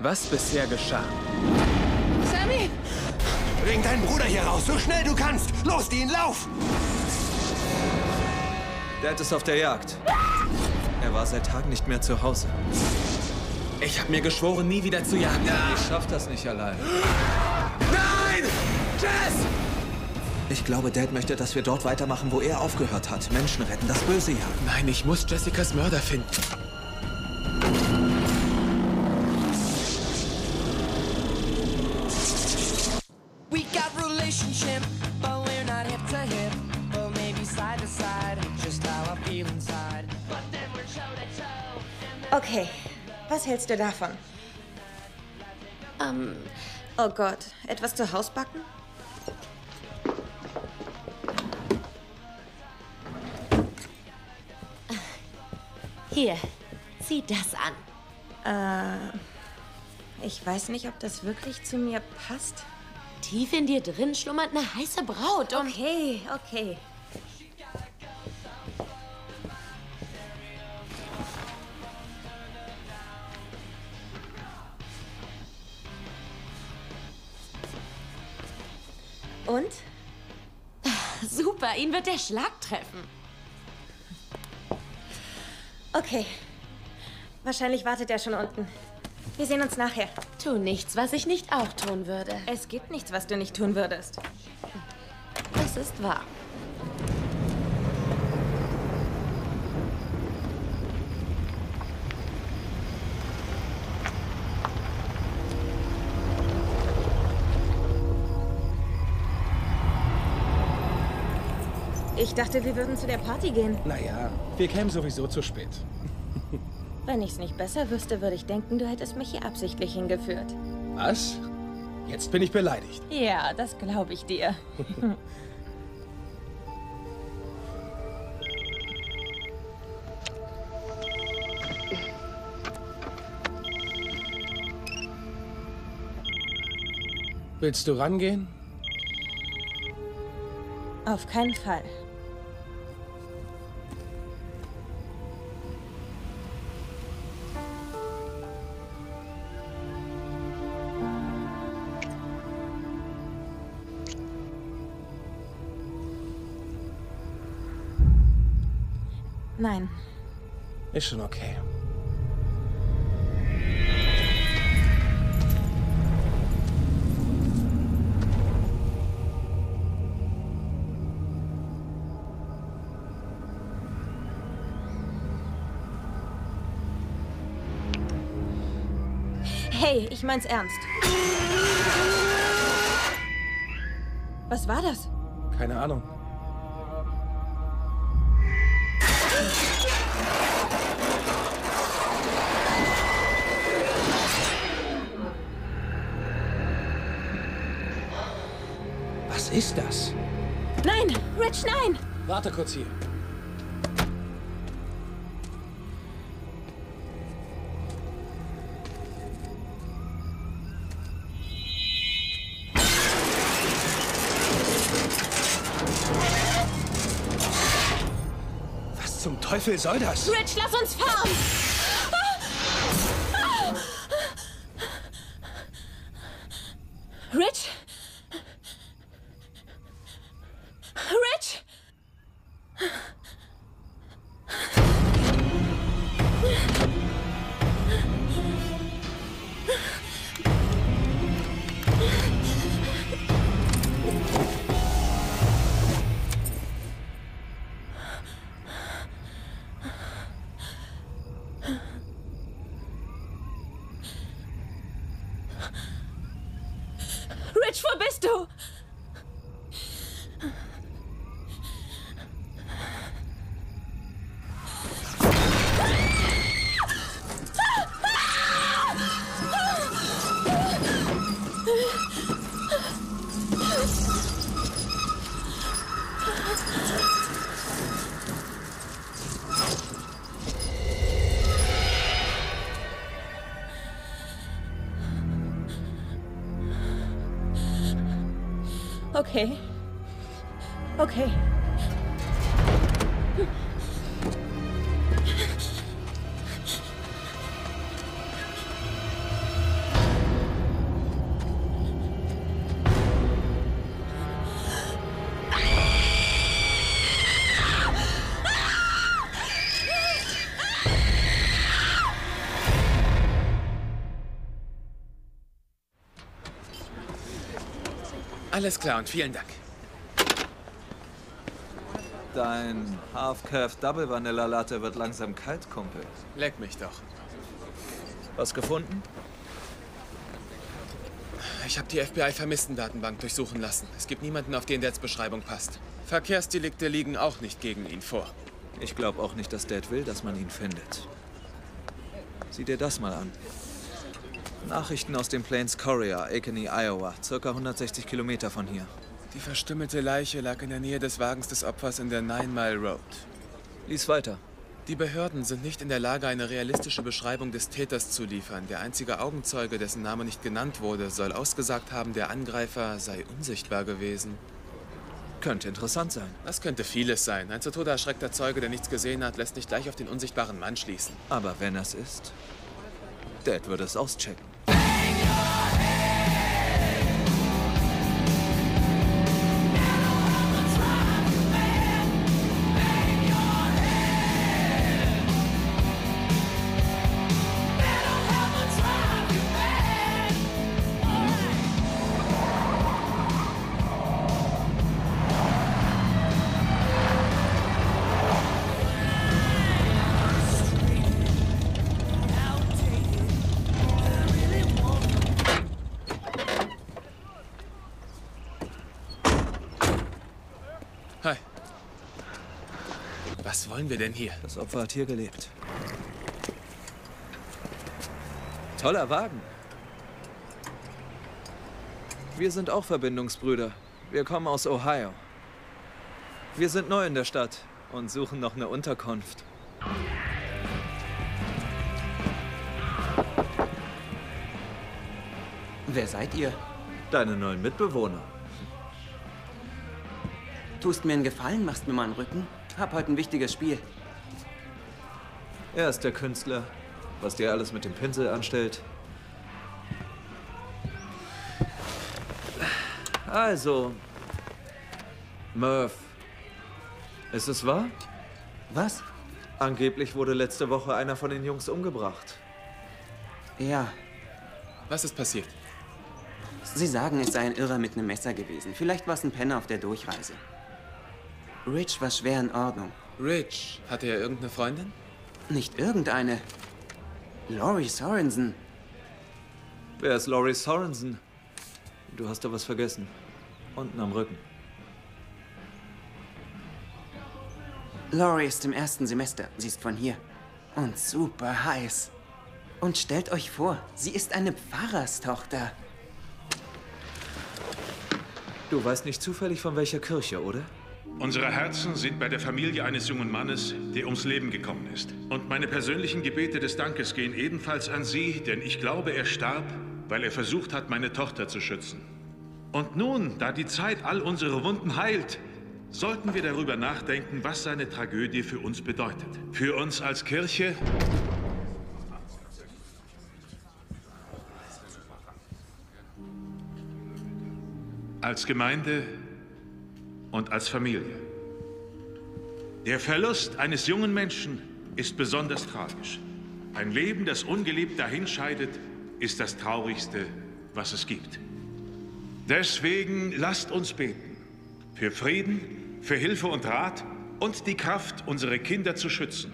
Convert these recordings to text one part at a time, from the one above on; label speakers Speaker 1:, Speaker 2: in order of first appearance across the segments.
Speaker 1: was bisher geschah.
Speaker 2: Sammy!
Speaker 3: Bring deinen Bruder hier raus, so schnell du kannst! Los, Dean, lauf!
Speaker 4: Dad ist auf der Jagd. Er war seit Tagen nicht mehr zu Hause.
Speaker 1: Ich habe mir geschworen, nie wieder zu jagen.
Speaker 4: Ich schaff das nicht allein.
Speaker 1: Nein! Jess!
Speaker 4: Ich glaube, Dad möchte, dass wir dort weitermachen, wo er aufgehört hat. Menschen retten, das Böse jagen.
Speaker 1: Nein, ich muss Jessicas Mörder finden.
Speaker 5: Was hältst du davon? Ähm, oh Gott, etwas zu Haus backen?
Speaker 6: Hier, sieh das an.
Speaker 5: Ich weiß nicht, ob das wirklich zu mir passt.
Speaker 6: Tief in dir drin schlummert eine heiße Braut.
Speaker 5: Okay, okay. Und?
Speaker 6: Super, ihn wird der Schlag treffen.
Speaker 5: Okay. Wahrscheinlich wartet er schon unten. Wir sehen uns nachher.
Speaker 6: Tu nichts, was ich nicht auch tun würde.
Speaker 5: Es gibt nichts, was du nicht tun würdest.
Speaker 6: Das ist wahr.
Speaker 5: Ich dachte, wir würden zu der Party gehen.
Speaker 7: Naja, wir kämen sowieso zu spät.
Speaker 5: Wenn ich's nicht besser wüsste, würde ich denken, du hättest mich hier absichtlich hingeführt.
Speaker 7: Was? Jetzt bin ich beleidigt.
Speaker 5: Ja, das glaube ich dir.
Speaker 7: Willst du rangehen?
Speaker 5: Auf keinen Fall. Nein.
Speaker 7: Ist schon okay.
Speaker 5: Hey, ich mein's ernst. Was war das?
Speaker 7: Keine Ahnung. Ist das?
Speaker 5: Nein! Rich, nein!
Speaker 7: Warte kurz hier. Was zum Teufel soll das?
Speaker 5: Rich, lass uns fahren! Rich? Rich?
Speaker 1: Alles klar und vielen Dank.
Speaker 4: Dein Half-Calf Double Vanilla Latte wird langsam kalt, Kumpel.
Speaker 1: Leck mich doch.
Speaker 4: Was gefunden?
Speaker 1: Ich habe die FBI-Vermisstendatenbank durchsuchen lassen. Es gibt niemanden, auf den Dads Beschreibung passt. Verkehrsdelikte liegen auch nicht gegen ihn vor.
Speaker 4: Ich glaube auch nicht, dass Dad will, dass man ihn findet. Sieh dir das mal an. Nachrichten aus dem Plains Courier, Akeney, Iowa, circa 160 Kilometer von hier.
Speaker 1: Die verstümmelte Leiche lag in der Nähe des Wagens des Opfers in der Nine Mile Road.
Speaker 4: Lies weiter.
Speaker 1: Die Behörden sind nicht in der Lage, eine realistische Beschreibung des Täters zu liefern. Der einzige Augenzeuge, dessen Name nicht genannt wurde, soll ausgesagt haben, der Angreifer sei unsichtbar gewesen.
Speaker 4: Könnte interessant sein.
Speaker 1: Das könnte vieles sein. Ein zu Tode erschreckter Zeuge, der nichts gesehen hat, lässt nicht gleich auf den unsichtbaren Mann schließen.
Speaker 4: Aber wenn es ist, Dad würde es auschecken.
Speaker 1: Wollen wir denn hier?
Speaker 4: Das Opfer hat hier gelebt. Toller Wagen. Wir sind auch Verbindungsbrüder. Wir kommen aus Ohio. Wir sind neu in der Stadt und suchen noch eine Unterkunft.
Speaker 8: Wer seid ihr?
Speaker 4: Deine neuen Mitbewohner.
Speaker 8: Tust mir einen Gefallen, machst mir mal einen Rücken? Hab heute ein wichtiges Spiel.
Speaker 4: Er ist der Künstler. Was dir alles mit dem Pinsel anstellt. Also. Murph. Ist es wahr?
Speaker 8: Was?
Speaker 4: Angeblich wurde letzte Woche einer von den Jungs umgebracht.
Speaker 8: Ja,
Speaker 1: Was ist passiert?
Speaker 8: sie sagen, es sei ein Irrer mit einem Messer gewesen. Vielleicht war es ein Penner auf der Durchreise. Rich war schwer in Ordnung.
Speaker 1: Rich, hatte er irgendeine Freundin?
Speaker 8: Nicht irgendeine. Laurie Sorensen.
Speaker 4: Wer ist Laurie Sorensen? Du hast da was vergessen. Unten am Rücken.
Speaker 8: Laurie ist im ersten Semester. Sie ist von hier. Und super heiß. Und stellt euch vor, sie ist eine Pfarrerstochter.
Speaker 4: Du weißt nicht zufällig von welcher Kirche, oder?
Speaker 9: Unsere Herzen sind bei der Familie eines jungen Mannes, der ums Leben gekommen ist. Und meine persönlichen Gebete des Dankes gehen ebenfalls an Sie, denn ich glaube, er starb, weil er versucht hat, meine Tochter zu schützen. Und nun, da die Zeit all unsere Wunden heilt, sollten wir darüber nachdenken, was seine Tragödie für uns bedeutet. Für uns als Kirche als Gemeinde und als Familie. Der Verlust eines jungen Menschen ist besonders tragisch. Ein Leben, das ungeliebt dahinscheidet, ist das Traurigste, was es gibt. Deswegen lasst uns beten. Für Frieden, für Hilfe und Rat und die Kraft, unsere Kinder zu schützen.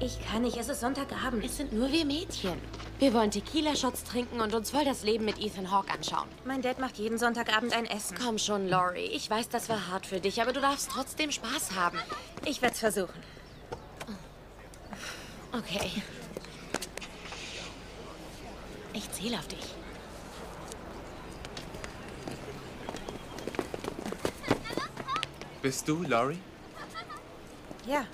Speaker 5: Ich kann nicht, es ist Sonntagabend.
Speaker 6: Es sind nur wir Mädchen. Wir wollen Tequila-Shots trinken und uns voll das Leben mit Ethan Hawke anschauen.
Speaker 5: Mein Dad macht jeden Sonntagabend ein Essen.
Speaker 6: Komm schon, Laurie. Ich weiß, das war hart für dich, aber du darfst trotzdem Spaß haben.
Speaker 5: Ich werde es versuchen.
Speaker 6: Okay. Ich zähle auf dich.
Speaker 1: Bist du Laurie?
Speaker 5: Ja,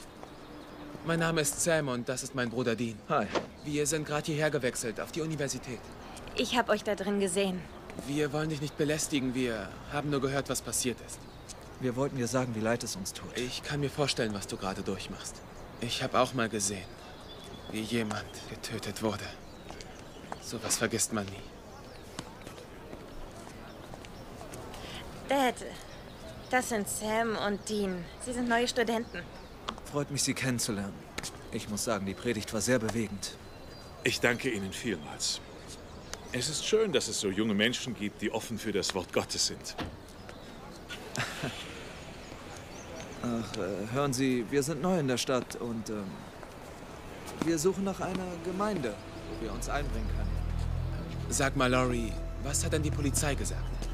Speaker 1: Mein Name ist Sam und das ist mein Bruder Dean.
Speaker 4: Hi.
Speaker 1: Wir sind gerade hierher gewechselt, auf die Universität.
Speaker 5: ich habe euch da drin gesehen.
Speaker 1: Wir wollen dich nicht belästigen, wir haben nur gehört, was passiert ist.
Speaker 4: Wir wollten dir sagen, wie leid es uns tut.
Speaker 1: Ich kann mir vorstellen, was du gerade durchmachst. Ich habe auch mal gesehen, wie jemand getötet wurde. Sowas vergisst man nie.
Speaker 5: Dad, das sind Sam und Dean. Sie sind neue Studenten.
Speaker 4: Freut mich, Sie kennenzulernen. Ich muss sagen, die Predigt war sehr bewegend.
Speaker 9: Ich danke Ihnen vielmals. Es ist schön, dass es so junge Menschen gibt, die offen für das Wort Gottes sind.
Speaker 4: Ach, äh, hören Sie, wir sind neu in der Stadt und ähm, wir suchen nach einer Gemeinde, wo wir uns einbringen können.
Speaker 1: Sag mal, Laurie, was hat denn die Polizei gesagt?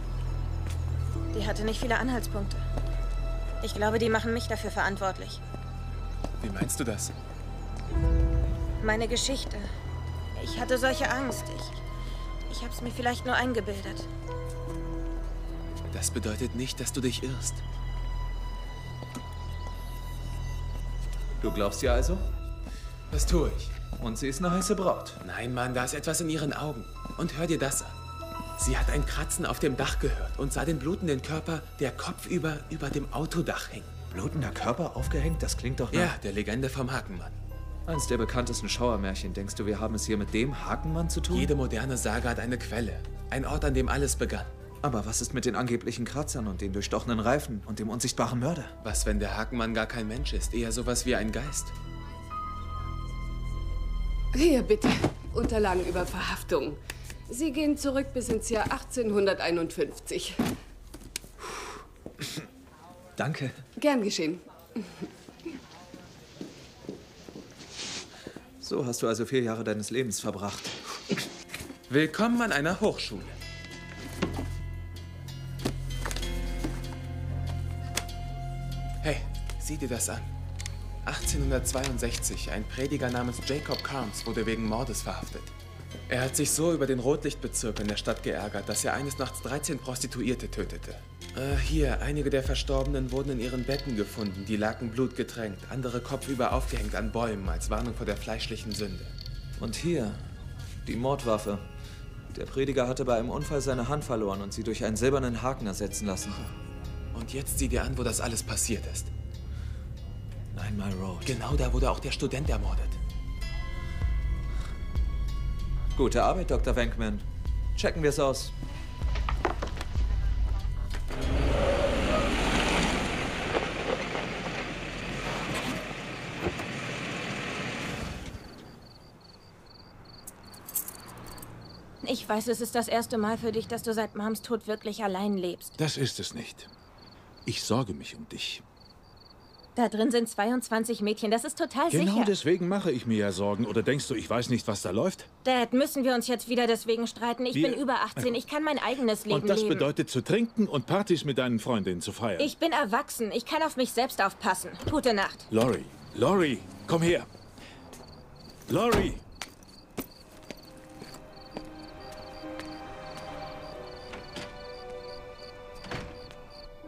Speaker 5: Die hatte nicht viele Anhaltspunkte. Ich glaube, die machen mich dafür verantwortlich.
Speaker 1: Wie meinst du das?
Speaker 5: Meine Geschichte. Ich hatte solche Angst. Ich, ich hab's mir vielleicht nur eingebildet.
Speaker 1: Das bedeutet nicht, dass du dich irrst.
Speaker 4: Du glaubst ihr also?
Speaker 1: Das tue ich.
Speaker 4: Und sie ist eine heiße Braut.
Speaker 1: Nein, Mann, da ist etwas in ihren Augen. Und hör dir das an. Sie hat ein Kratzen auf dem Dach gehört und sah den blutenden Körper, der kopfüber über dem Autodach hing.
Speaker 4: Blutender Körper aufgehängt? Das klingt doch nach...
Speaker 1: Ja, der Legende vom Hakenmann.
Speaker 4: Eins der bekanntesten Schauermärchen. Denkst du, wir haben es hier mit dem Hakenmann zu tun?
Speaker 1: Jede moderne Sage hat eine Quelle. Ein Ort, an dem alles begann.
Speaker 4: Aber was ist mit den angeblichen Kratzern und den durchstochenen Reifen und dem unsichtbaren Mörder?
Speaker 1: Was, wenn der Hakenmann gar kein Mensch ist? Eher sowas wie ein Geist.
Speaker 2: Hier bitte. Unterlagen über Verhaftung. Sie gehen zurück bis ins Jahr 1851.
Speaker 4: Danke.
Speaker 2: Gern geschehen.
Speaker 4: So hast du also vier Jahre deines Lebens verbracht.
Speaker 1: Willkommen an einer Hochschule. Hey, sieh dir das an. 1862, ein Prediger namens Jacob Carnes wurde wegen Mordes verhaftet. Er hat sich so über den Rotlichtbezirk in der Stadt geärgert, dass er eines Nachts 13 Prostituierte tötete. Äh, hier, einige der Verstorbenen wurden in ihren Betten gefunden, die lagen blutgetränkt, andere kopfüber aufgehängt an Bäumen als Warnung vor der fleischlichen Sünde.
Speaker 4: Und hier, die Mordwaffe. Der Prediger hatte bei einem Unfall seine Hand verloren und sie durch einen silbernen Haken ersetzen lassen.
Speaker 1: Und jetzt sieh dir an, wo das alles passiert ist.
Speaker 4: Nine Mile Road.
Speaker 1: Genau da wurde auch der Student ermordet.
Speaker 4: Gute Arbeit, Dr. Venkman. Checken wir es aus.
Speaker 5: Ich weiß, es ist das erste Mal für dich, dass du seit Mams Tod wirklich allein lebst.
Speaker 9: Das ist es nicht. Ich sorge mich um dich.
Speaker 5: Da drin sind 22 Mädchen, das ist total
Speaker 9: Genau
Speaker 5: sicher.
Speaker 9: deswegen mache ich mir ja Sorgen. Oder denkst du, ich weiß nicht, was da läuft?
Speaker 5: Dad, müssen wir uns jetzt wieder deswegen streiten? Ich
Speaker 9: Wir-
Speaker 5: bin über 18, ich kann mein eigenes Leben
Speaker 9: Und das
Speaker 5: leben.
Speaker 9: bedeutet zu trinken und Partys mit deinen Freundinnen zu feiern.
Speaker 5: Ich bin erwachsen, ich kann auf mich selbst aufpassen. Gute Nacht.
Speaker 9: Lori, Lori, komm her. Lori!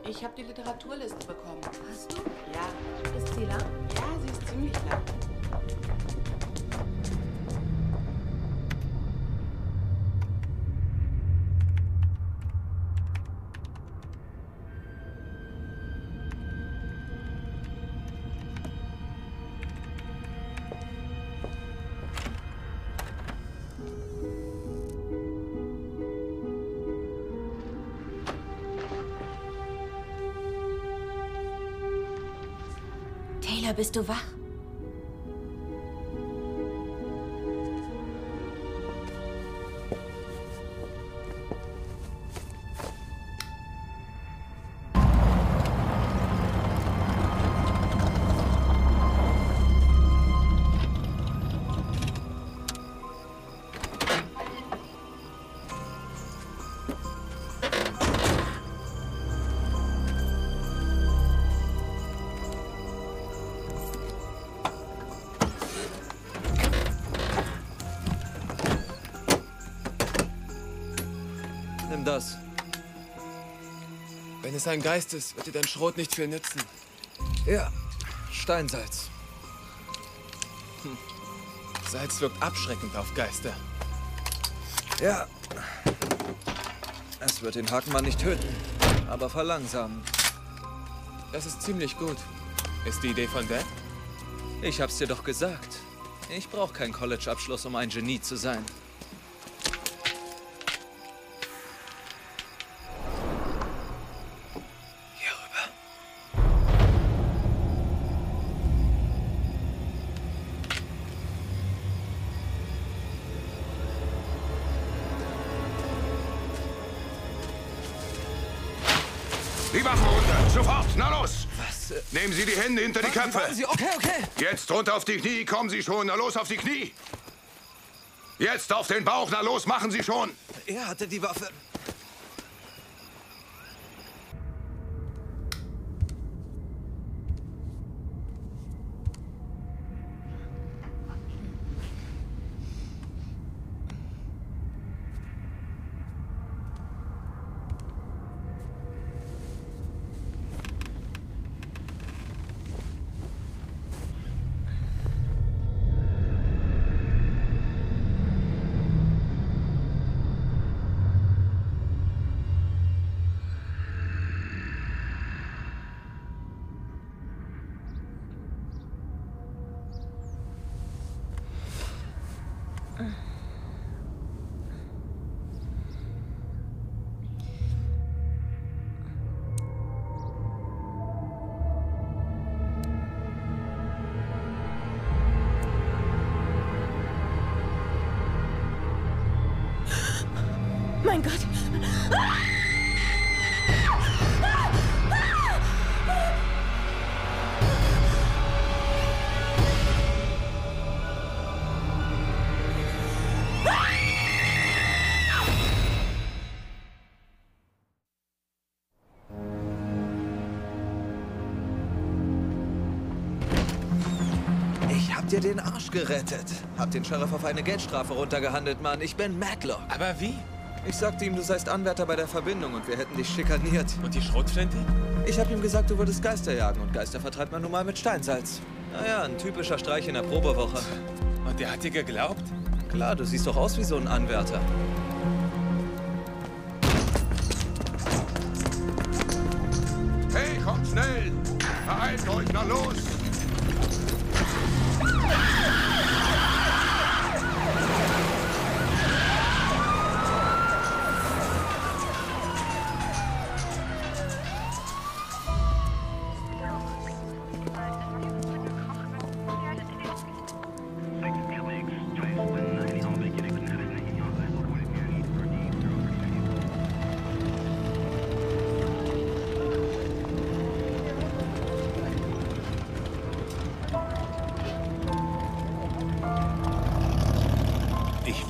Speaker 2: Ich habe die Literaturliste bekommen.
Speaker 5: Hast du?
Speaker 2: Ja.
Speaker 5: Ist sie lang?
Speaker 2: Ja, sie ist ziemlich lang.
Speaker 5: Taylor, bist du wach?
Speaker 1: Wenn es ein Geist ist, wird dir dein Schrot nicht viel nützen.
Speaker 4: Ja, Steinsalz.
Speaker 1: Salz wirkt abschreckend auf Geister.
Speaker 4: Ja. Es wird den Hakenmann nicht töten, aber verlangsamen.
Speaker 1: Das ist ziemlich gut. Ist die Idee von Dad?
Speaker 4: Ich hab's dir doch gesagt. Ich brauche keinen College-Abschluss, um ein Genie zu sein.
Speaker 10: Die Waffen runter! Sofort! Na los!
Speaker 4: Was? äh,
Speaker 10: Nehmen Sie die Hände hinter die
Speaker 4: warten-
Speaker 10: Köpfe!
Speaker 4: warten Sie, okay, okay.
Speaker 10: Jetzt runter auf die Knie, kommen Sie schon! Na los auf die Knie! Jetzt auf den Bauch! Na los, machen Sie schon!
Speaker 4: Er hatte die Waffe. Dir den Arsch gerettet. Hab den Sheriff auf eine Geldstrafe runtergehandelt, Mann. Ich bin Matlock.
Speaker 1: Aber wie?
Speaker 4: Ich sagte ihm, du seist Anwärter bei der Verbindung und wir hätten dich schikaniert.
Speaker 1: Und die Schrotflinte?
Speaker 4: Ich hab ihm gesagt, du würdest Geister jagen und Geister vertreibt man nun mal mit Steinsalz. Naja, ein typischer Streich in der Probewoche.
Speaker 1: Und der hat dir geglaubt?
Speaker 4: Klar, du siehst doch aus wie so ein Anwärter.
Speaker 10: Hey, kommt schnell! Beeilt euch, na los!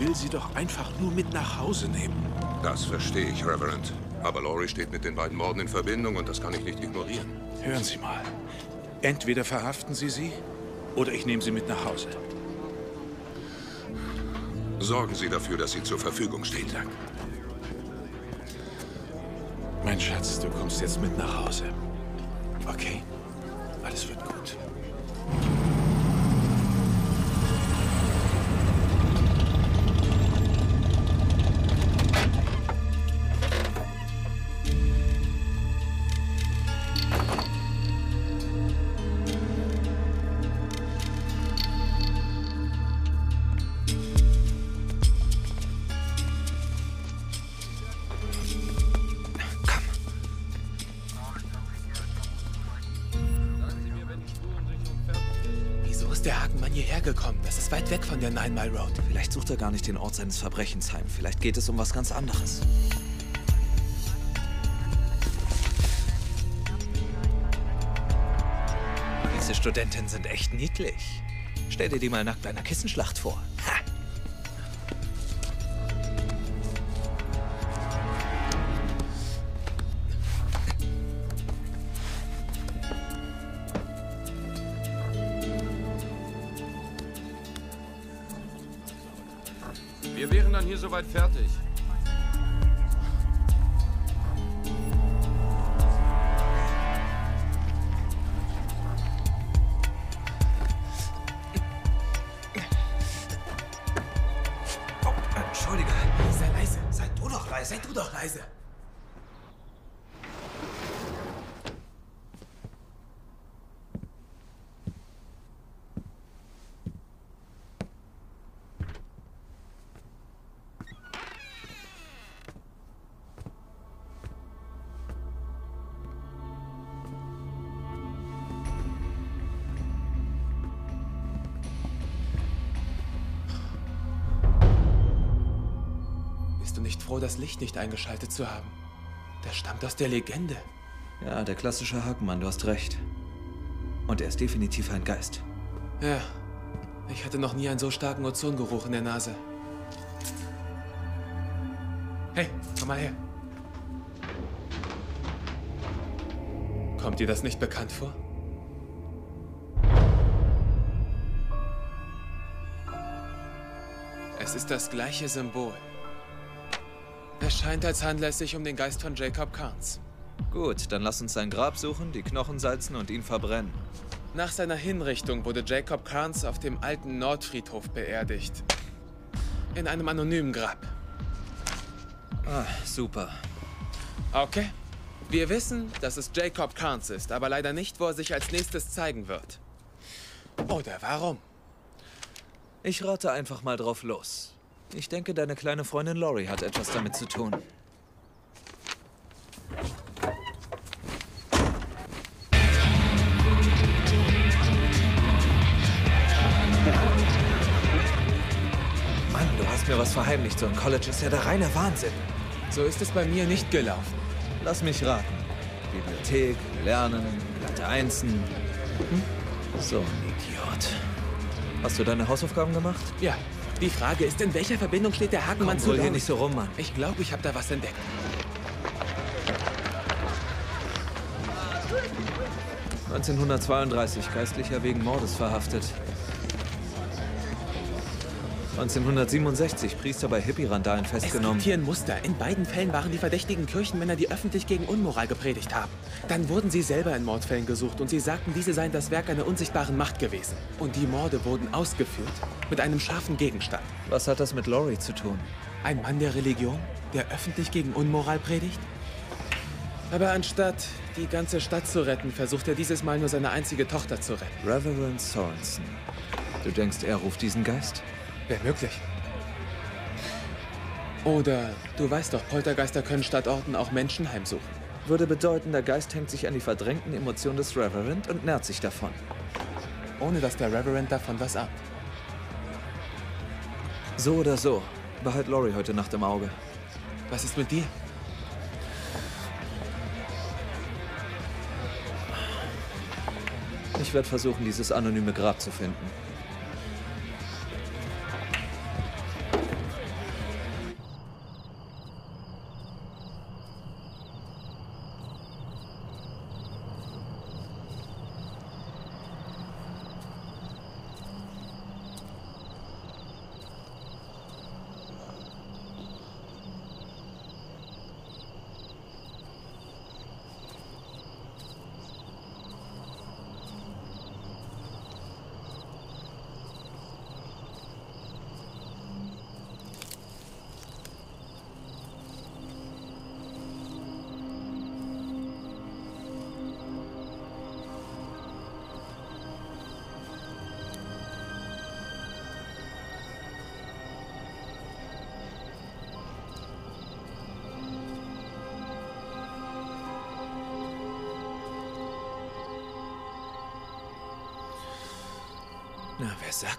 Speaker 7: Will sie doch einfach nur mit nach Hause nehmen.
Speaker 10: Das verstehe ich, Reverend. Aber Laurie steht mit den beiden Morden in Verbindung und das kann ich nicht ignorieren.
Speaker 7: Hören Sie mal. Entweder verhaften Sie sie oder ich nehme sie mit nach Hause.
Speaker 10: Sorgen Sie dafür, dass sie zur Verfügung steht.
Speaker 7: Dank. Mein Schatz, du kommst jetzt mit nach Hause. Okay?
Speaker 1: Der Hakenmann hierher gekommen? Das ist weit weg von der Nine Mile Road.
Speaker 4: Vielleicht sucht er gar nicht den Ort seines Verbrechens heim. Vielleicht geht es um was ganz anderes. Diese Studentinnen sind echt niedlich. Stell dir die mal nackt bei einer Kissenschlacht vor. Ha!
Speaker 1: Nicht froh, das Licht nicht eingeschaltet zu haben? Der stammt aus der Legende.
Speaker 4: Ja, der klassische Hakenmann, du hast recht. Und er ist definitiv ein Geist.
Speaker 1: Ja, ich hatte noch nie einen so starken Ozongeruch in der Nase. Hey, komm mal her. Kommt dir das nicht bekannt vor? Es ist das gleiche Symbol. Es scheint, als handle es sich um den Geist von Jacob Carnes.
Speaker 4: Gut, dann lass uns sein Grab suchen, die Knochen salzen und ihn verbrennen.
Speaker 1: Nach seiner Hinrichtung wurde Jacob Carnes auf dem alten Nordfriedhof beerdigt. In einem anonymen Grab.
Speaker 4: Ah, super.
Speaker 1: Okay. Wir wissen, dass es Jacob Carnes ist, aber leider nicht, wo er sich als nächstes zeigen wird. Oder warum?
Speaker 4: Ich rate einfach mal drauf los. Ich denke, deine kleine Freundin Lori hat etwas damit zu tun. Mann, du hast mir was verheimlicht. So ein College ist ja der reine Wahnsinn.
Speaker 1: So ist es bei mir nicht gelaufen.
Speaker 4: Lass mich raten. Bibliothek, Lernen, glatte Einsen. Hm? So ein Idiot. Hast du deine Hausaufgaben gemacht?
Speaker 1: Ja. Die Frage ist, in welcher Verbindung steht der Hakenmann
Speaker 4: Komm,
Speaker 1: zu
Speaker 4: hier nicht so rum, Mann.
Speaker 1: Ich glaube, ich habe da was entdeckt.
Speaker 4: ...1932, Geistlicher wegen Mordes verhaftet. 1967, Priester bei Hippie-Randalen
Speaker 1: Es
Speaker 4: festgenommen.
Speaker 1: gibt hier ein Muster. In beiden Fällen waren die verdächtigen Kirchenmänner, die öffentlich gegen Unmoral gepredigt haben. Dann wurden sie selber in Mordfällen gesucht und sie sagten, diese seien das Werk einer unsichtbaren Macht gewesen. Und die Morde wurden ausgeführt mit einem scharfen Gegenstand.
Speaker 4: Was hat das mit Laurie zu tun?
Speaker 1: Ein Mann der Religion, der öffentlich gegen Unmoral predigt? Aber anstatt die ganze Stadt zu retten, versucht er dieses Mal nur seine einzige Tochter zu retten.
Speaker 4: Reverend Sorensen. Du denkst, er ruft diesen Geist?
Speaker 1: Wäre möglich. Oder du weißt doch, Poltergeister können statt Orten auch Menschen heimsuchen.
Speaker 4: Würde bedeuten, der Geist hängt sich an die verdrängten Emotionen des Reverend und nährt sich davon.
Speaker 1: Ohne dass der Reverend davon was ahnt.
Speaker 4: So oder so. Behalt Laurie heute Nacht im Auge.
Speaker 1: Was ist mit dir?
Speaker 4: Ich werde versuchen, dieses anonyme Grab zu finden.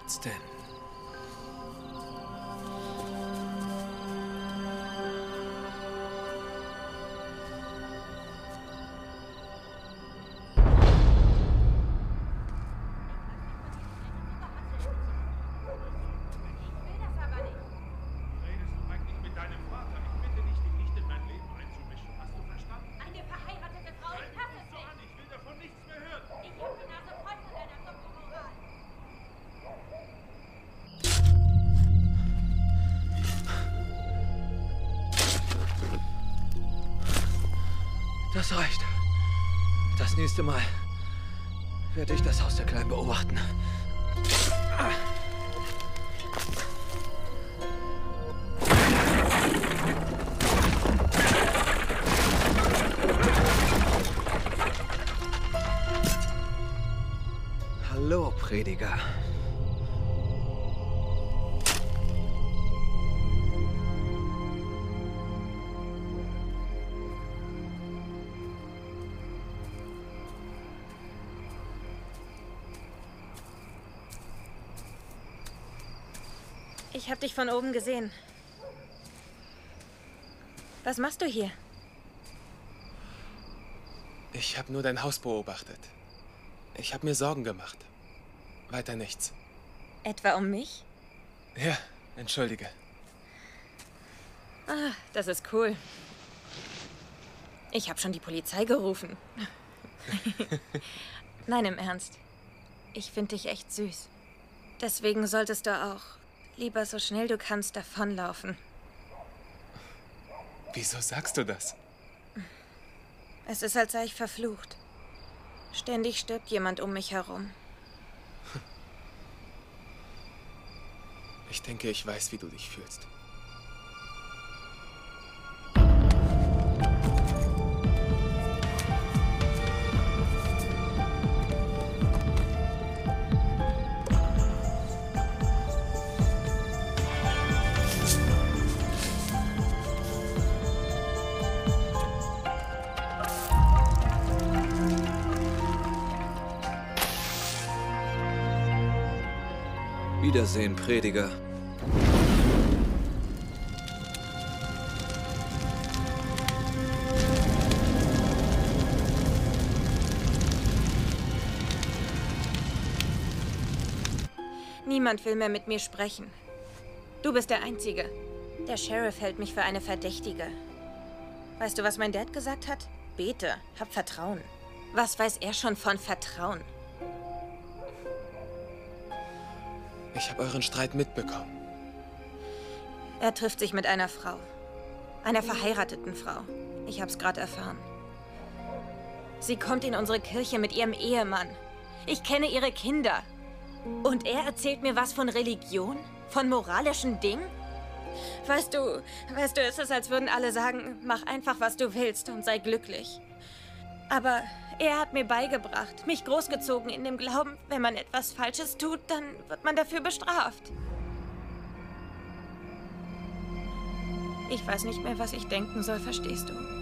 Speaker 1: Wer
Speaker 4: Das reicht. Das nächste Mal werde ich das Haus der Kleinen beobachten.
Speaker 5: Ich habe dich von oben gesehen. Was machst du hier?
Speaker 1: Ich habe nur dein Haus beobachtet. Ich habe mir Sorgen gemacht. Weiter nichts.
Speaker 5: Etwa um mich?
Speaker 1: Ja, entschuldige.
Speaker 5: Ah, das ist cool. Ich habe schon die Polizei gerufen. Nein, im Ernst. Ich finde dich echt süß. Deswegen solltest du auch lieber so schnell du kannst davonlaufen.
Speaker 1: Wieso sagst du das?
Speaker 5: Es ist, als sei ich verflucht. Ständig stirbt jemand um mich herum.
Speaker 1: Ich denke, ich weiß, wie du dich fühlst.
Speaker 4: Wiedersehen, Prediger.
Speaker 5: Niemand will mehr mit mir sprechen. Du bist der Einzige. Der Sheriff hält mich für eine Verdächtige. Weißt du, was mein Dad gesagt hat? Bete, hab Vertrauen. Was weiß er schon von Vertrauen?
Speaker 1: Ich habe euren Streit mitbekommen.
Speaker 5: Er trifft sich mit einer Frau. Einer verheirateten Frau. Ich hab's gerade erfahren. Sie kommt in unsere Kirche mit ihrem Ehemann. Ich kenne ihre Kinder. Und er erzählt mir was von Religion? Von moralischen Dingen? Weißt du, weißt du, es ist, als würden alle sagen, mach einfach, was du willst und sei glücklich. Aber er hat mir beigebracht, mich großgezogen in dem Glauben, wenn man etwas Falsches tut, dann wird man dafür bestraft. Ich weiß nicht mehr, was ich denken soll, verstehst du?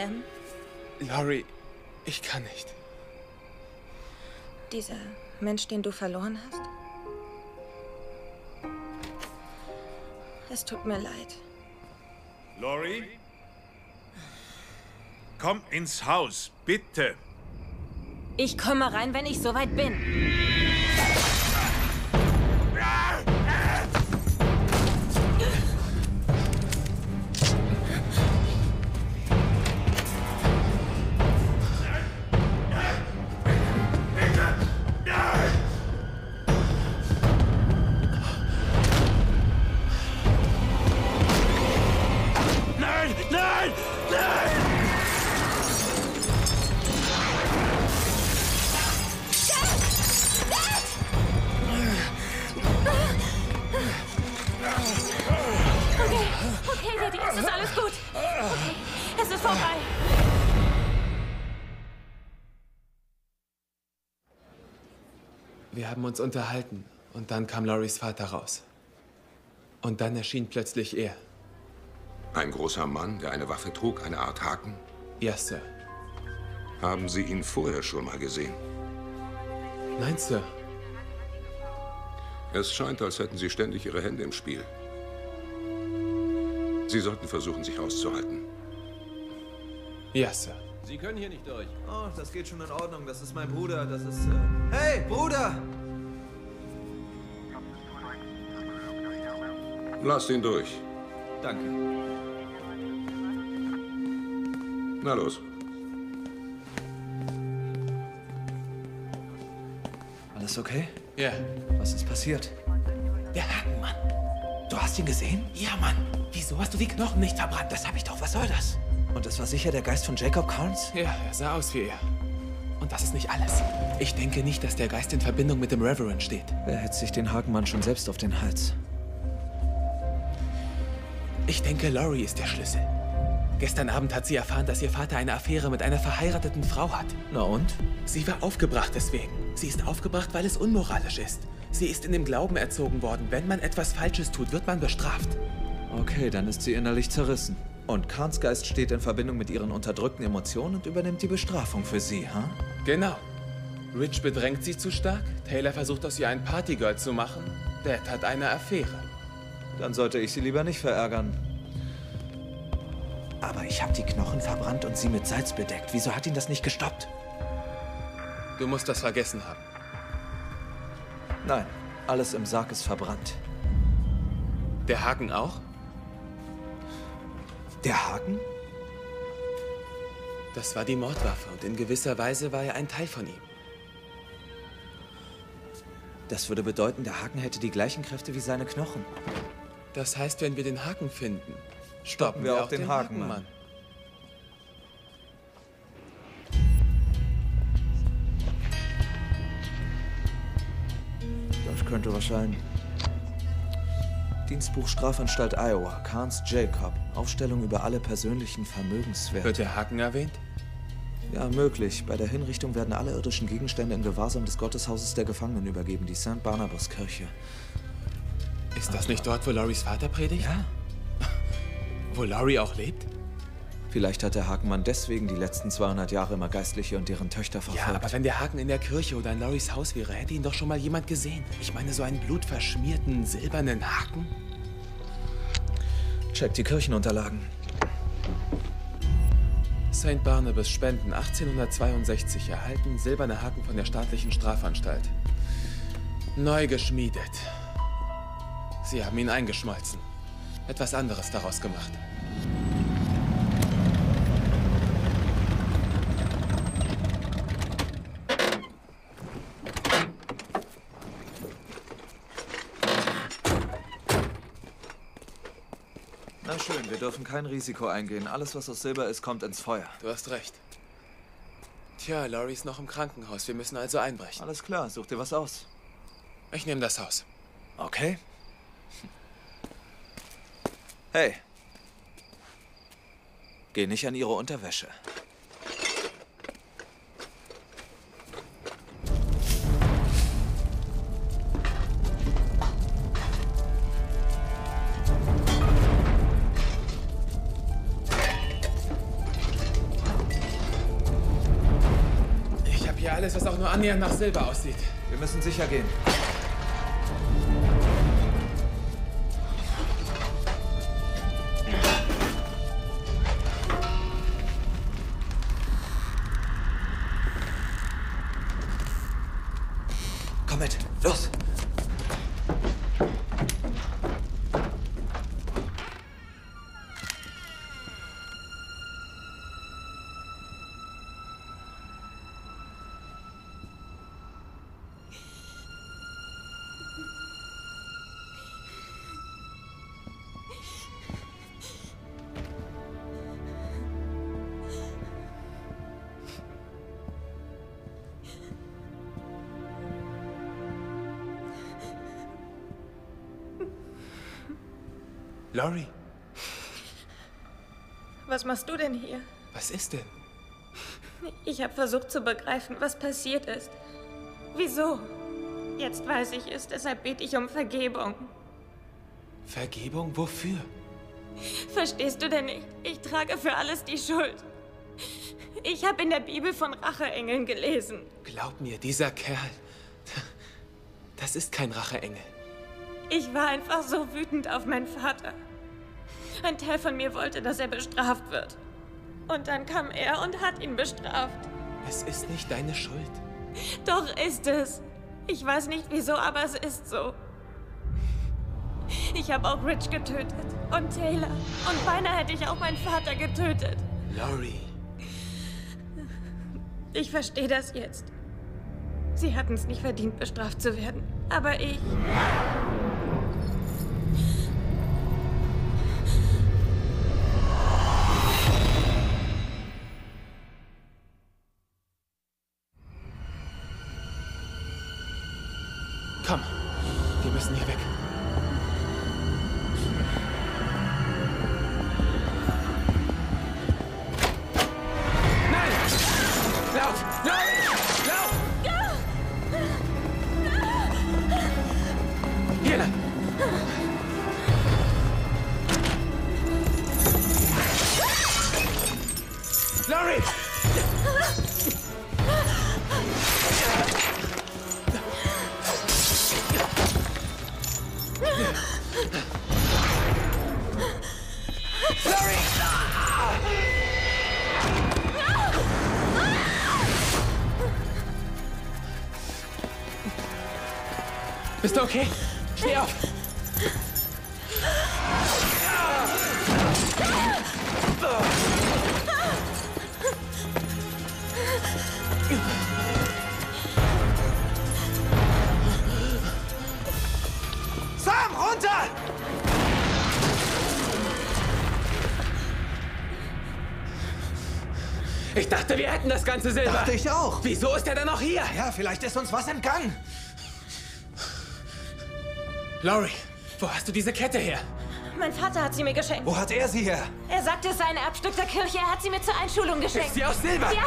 Speaker 5: Sam,
Speaker 1: Laurie, ich kann nicht.
Speaker 5: dieser Mensch, den du verloren hast? Es tut mir leid.
Speaker 9: Lori? Komm ins Haus, bitte.
Speaker 5: Ich komme rein, wenn ich soweit bin.
Speaker 1: Wir haben uns unterhalten und dann kam Loris Vater raus. Und dann erschien plötzlich er.
Speaker 10: Ein großer Mann, der eine Waffe trug, eine Art Haken?
Speaker 1: Ja, Sir.
Speaker 10: Haben Sie ihn vorher schon mal gesehen?
Speaker 1: Nein, Sir.
Speaker 10: Es scheint, als hätten Sie ständig Ihre Hände im Spiel. Sie sollten versuchen, sich auszuhalten.
Speaker 1: Ja, Sir.
Speaker 4: Sie können hier nicht durch. Oh, das geht schon in Ordnung. Das ist mein Bruder. Das ist. Äh... Hey, Bruder!
Speaker 10: Lasst ihn durch.
Speaker 4: Danke.
Speaker 10: Na los.
Speaker 4: Alles okay?
Speaker 1: Ja.
Speaker 4: Was ist passiert?
Speaker 11: Der Hakenmann. Du hast ihn gesehen? Ja, Mann. Wieso hast du die Knochen nicht verbrannt? Das hab ich doch. Was soll das?
Speaker 4: Und es war sicher der Geist von Jacob Carnes?
Speaker 1: Ja, er sah aus wie er. Und das ist nicht alles. Ich denke nicht, dass der Geist in Verbindung mit dem Reverend steht.
Speaker 4: Wer hätte sich den Hakenmann schon selbst auf den Hals?
Speaker 1: Ich denke, Laurie ist der Schlüssel. Gestern Abend hat sie erfahren, dass ihr Vater eine Affäre mit einer verheirateten Frau hat.
Speaker 4: Na und?
Speaker 1: Sie war aufgebracht deswegen. Sie ist aufgebracht, weil es unmoralisch ist. Sie ist in dem Glauben erzogen worden, wenn man etwas Falsches tut, wird man bestraft.
Speaker 4: Okay, dann ist sie innerlich zerrissen. Und Kahns Geist steht in Verbindung mit ihren unterdrückten Emotionen und übernimmt die Bestrafung für sie, ha?
Speaker 1: Genau. Rich bedrängt sie zu stark, Taylor versucht aus ihr ein Partygirl zu machen, Dad hat eine Affäre.
Speaker 4: Dann sollte ich sie lieber nicht verärgern.
Speaker 11: Aber ich habe die Knochen verbrannt und sie mit Salz bedeckt. Wieso hat ihn das nicht gestoppt?
Speaker 1: Du musst das vergessen haben.
Speaker 4: Nein, alles im Sarg ist verbrannt.
Speaker 1: Der Haken auch?
Speaker 11: Der Haken?
Speaker 1: Das war die Mordwaffe und in gewisser Weise war er ein Teil von ihm.
Speaker 4: Das würde bedeuten, der Haken hätte die gleichen Kräfte wie seine Knochen.
Speaker 1: Das heißt, wenn wir den Haken finden,
Speaker 4: Stoppen wir auch den Hakenmann. Das könnte was sein. Dienstbuch Strafanstalt Iowa, Carnes Jacob. Aufstellung über alle persönlichen Vermögenswerte.
Speaker 1: Wird der Haken erwähnt?
Speaker 4: Ja, möglich. Bei der Hinrichtung werden alle irdischen Gegenstände in Gewahrsam des Gotteshauses der Gefangenen übergeben, die St. Barnabas Kirche.
Speaker 1: Ist das nicht dort, wo Loris Vater predigt?
Speaker 4: Ja.
Speaker 1: Wo Laurie auch lebt?
Speaker 4: Vielleicht hat der Hakenmann deswegen die letzten 200 Jahre immer Geistliche und deren Töchter verfolgt.
Speaker 1: Ja, aber wenn der Haken in der Kirche oder in Loris Haus wäre, hätte ihn doch schon mal jemand gesehen. Ich meine, so einen blutverschmierten, silbernen Haken?
Speaker 4: Check die Kirchenunterlagen.
Speaker 1: St. Barnabas Spenden 1862 erhalten silberne Haken von der staatlichen Strafanstalt. Neu geschmiedet. Sie haben ihn eingeschmolzen. Etwas anderes daraus gemacht.
Speaker 4: Na schön, wir dürfen kein Risiko eingehen. Alles, was aus Silber ist, kommt ins Feuer.
Speaker 1: Du hast recht. Tja, Laurie ist noch im Krankenhaus. Wir müssen also einbrechen.
Speaker 4: Alles klar, such dir was aus.
Speaker 1: Ich nehme das Haus.
Speaker 4: Okay. Hey. Geh nicht an ihre Unterwäsche.
Speaker 1: Alles, was auch nur annähernd nach Silber aussieht.
Speaker 4: Wir müssen sicher gehen.
Speaker 5: Machst du denn hier?
Speaker 1: was ist denn?
Speaker 5: Ich habe versucht zu begreifen, was passiert ist. Wieso? Jetzt weiß ich es, deshalb bete ich um Vergebung.
Speaker 1: Vergebung wofür?
Speaker 5: Verstehst du denn nicht? Ich trage für alles die Schuld. Ich habe in der Bibel von Racheengeln gelesen.
Speaker 1: Glaub mir, dieser Kerl. Das ist kein Racheengel.
Speaker 5: Ich war einfach so wütend auf meinen Vater. Ein Teil von mir wollte, dass er bestraft wird. Und dann kam er und hat ihn bestraft.
Speaker 1: Es ist nicht deine Schuld.
Speaker 5: Doch ist es. Ich weiß nicht wieso, aber es ist so. Ich habe auch Rich getötet. Und Taylor. Und beinahe hätte ich auch meinen Vater getötet.
Speaker 1: Laurie.
Speaker 5: Ich verstehe das jetzt. Sie hatten es nicht verdient, bestraft zu werden. Aber ich.
Speaker 1: Hätten das ganze Silber.
Speaker 11: Dachte ich auch.
Speaker 1: Wieso ist er denn noch hier?
Speaker 11: Ja, vielleicht ist uns was entgangen.
Speaker 1: Laurie, wo hast du diese Kette her?
Speaker 5: Mein Vater hat sie mir geschenkt.
Speaker 11: Wo hat er sie her?
Speaker 5: Er sagte, es sei ein Erbstück der Kirche. Er hat sie mir zur Einschulung geschenkt.
Speaker 1: Ist sie aus Silber?
Speaker 5: Ja.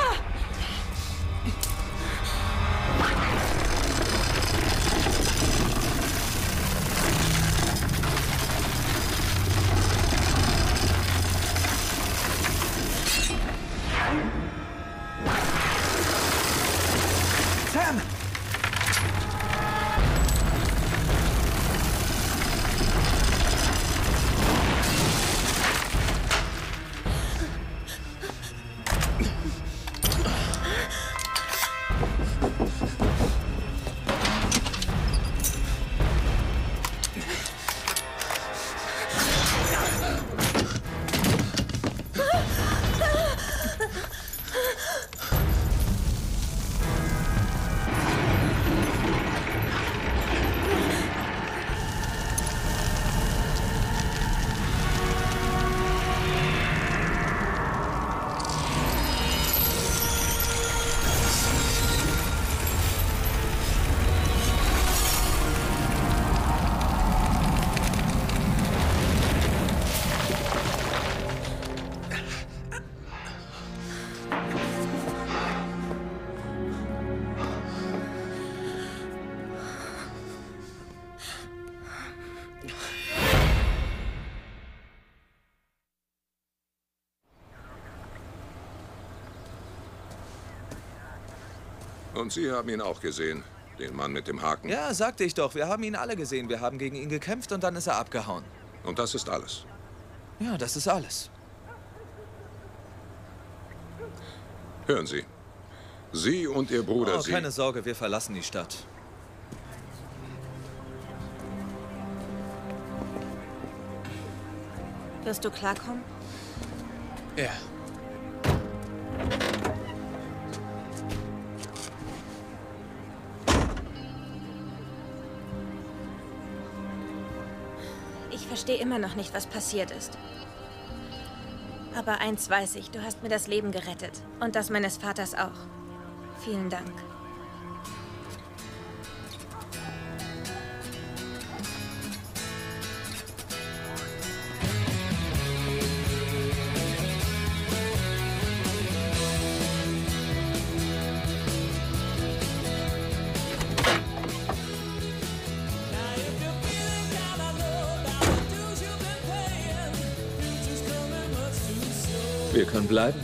Speaker 10: Und Sie haben ihn auch gesehen, den Mann mit dem Haken.
Speaker 4: Ja, sagte ich doch. Wir haben ihn alle gesehen. Wir haben gegen ihn gekämpft und dann ist er abgehauen.
Speaker 10: Und das ist alles.
Speaker 4: Ja, das ist alles.
Speaker 10: Hören Sie. Sie und Ihr Bruder,
Speaker 4: Oh,
Speaker 10: Sie.
Speaker 4: keine Sorge, wir verlassen die Stadt.
Speaker 5: Wirst du klarkommen?
Speaker 1: Ja.
Speaker 5: Verstehe immer noch nicht, was passiert ist. Aber eins weiß ich, du hast mir das Leben gerettet. Und das meines Vaters auch. Vielen Dank.
Speaker 4: Wir können bleiben.